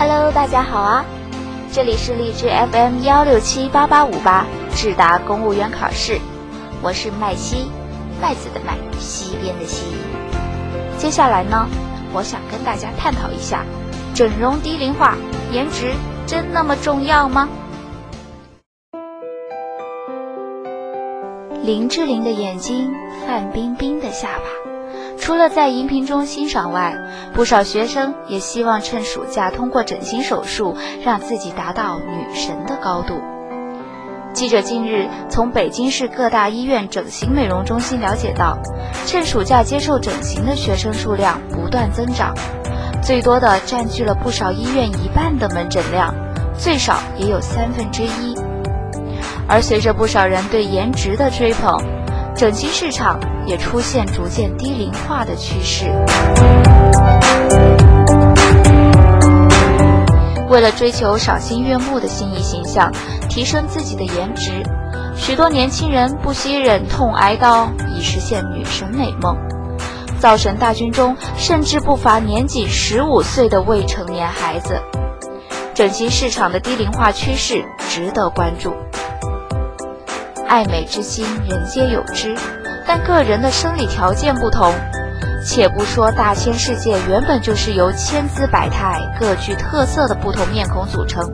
Hello，大家好啊！这里是荔枝 FM 幺六七八八五八智达公务员考试，我是麦西，麦子的麦，西边的西。接下来呢，我想跟大家探讨一下，整容低龄化，颜值真那么重要吗？林志玲的眼睛，范冰冰的下巴。除了在荧屏中欣赏外，不少学生也希望趁暑假通过整形手术，让自己达到女神的高度。记者近日从北京市各大医院整形美容中心了解到，趁暑假接受整形的学生数量不断增长，最多的占据了不少医院一半的门诊量，最少也有三分之一。而随着不少人对颜值的追捧，整形市场。也出现逐渐低龄化的趋势。为了追求赏心悦目的心仪形象，提升自己的颜值，许多年轻人不惜忍痛挨刀以实现女神美梦。造神大军中，甚至不乏年仅十五岁的未成年孩子。整形市场的低龄化趋势值得关注。爱美之心，人皆有之。但个人的生理条件不同，且不说大千世界原本就是由千姿百态、各具特色的不同面孔组成，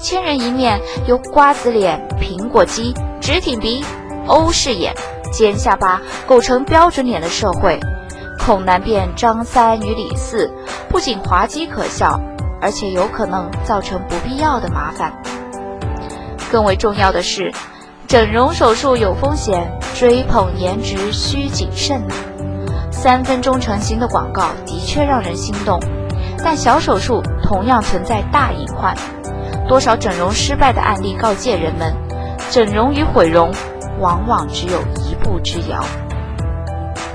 千人一面由瓜子脸、苹果肌、直挺鼻、欧式眼、尖下巴构成标准脸的社会，恐难辨张三与李四，不仅滑稽可笑，而且有可能造成不必要的麻烦。更为重要的是。整容手术有风险，追捧颜值需谨慎。三分钟成型的广告的确让人心动，但小手术同样存在大隐患。多少整容失败的案例告诫人们，整容与毁容往往只有一步之遥。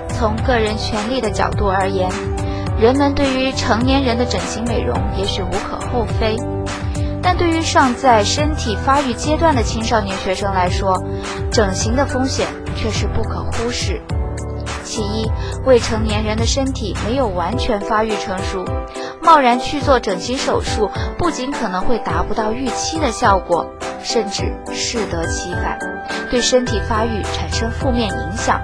从个人权利的角度而言，人们对于成年人的整形美容也许无可厚非。但对于尚在身体发育阶段的青少年学生来说，整形的风险却是不可忽视。其一，未成年人的身体没有完全发育成熟，贸然去做整形手术，不仅可能会达不到预期的效果，甚至适得其反，对身体发育产生负面影响。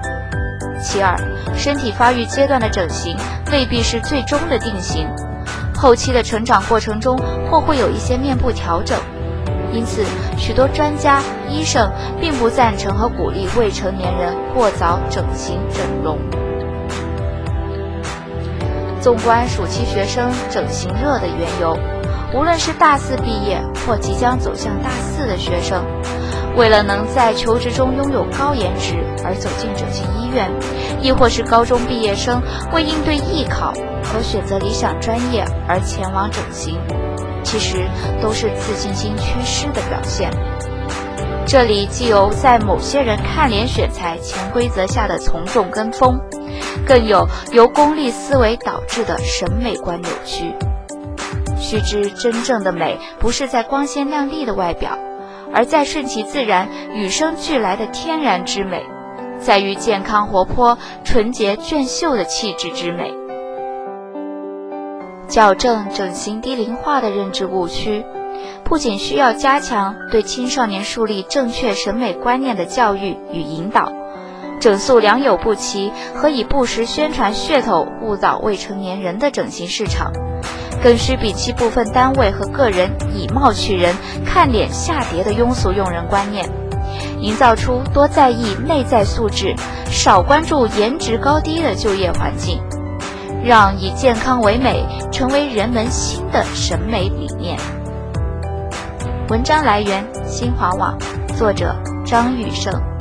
其二，身体发育阶段的整形未必是最终的定型。后期的成长过程中，或会有一些面部调整，因此许多专家、医生并不赞成和鼓励未成年人过早整形整容。纵观暑期学生整形热的缘由，无论是大四毕业或即将走向大四的学生。为了能在求职中拥有高颜值而走进整形医院，亦或是高中毕业生为应对艺考和选择理想专业而前往整形，其实都是自信心缺失的表现。这里既有在某些人看脸选材潜规则下的从众跟风，更有由功利思维导致的审美观扭曲。须知，真正的美不是在光鲜亮丽的外表。而在顺其自然、与生俱来的天然之美，在于健康活泼、纯洁隽秀的气质之美。矫正整形低龄化的认知误区，不仅需要加强对青少年树立正确审美观念的教育与引导，整肃良莠不齐和以不实宣传噱头误导未成年人的整形市场。更需摒弃部分单位和个人以貌取人、看脸下跌的庸俗用人观念，营造出多在意内在素质、少关注颜值高低的就业环境，让以健康为美成为人们新的审美理念。文章来源：新华网，作者张玉胜。